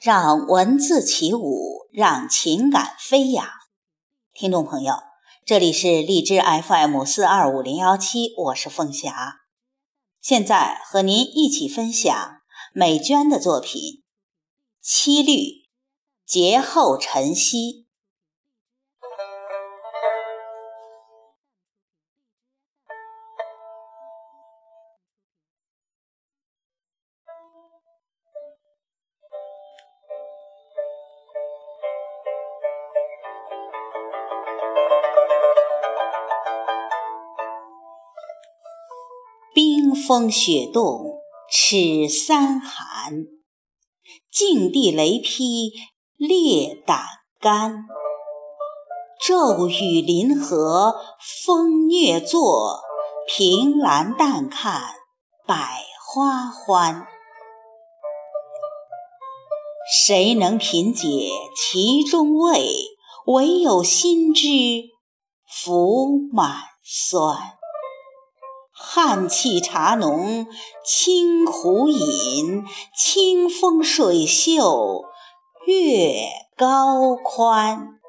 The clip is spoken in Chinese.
让文字起舞，让情感飞扬。听众朋友，这里是荔枝 FM 四二五零幺七，我是凤霞，现在和您一起分享美娟的作品《七律·节后晨曦》。风雪冻，齿三寒；静地雷劈，烈胆肝。骤雨临河，风虐作；凭栏淡看，百花欢。谁能品解其中味？唯有心知福满酸。汉气茶浓清湖饮，清风水秀月高宽。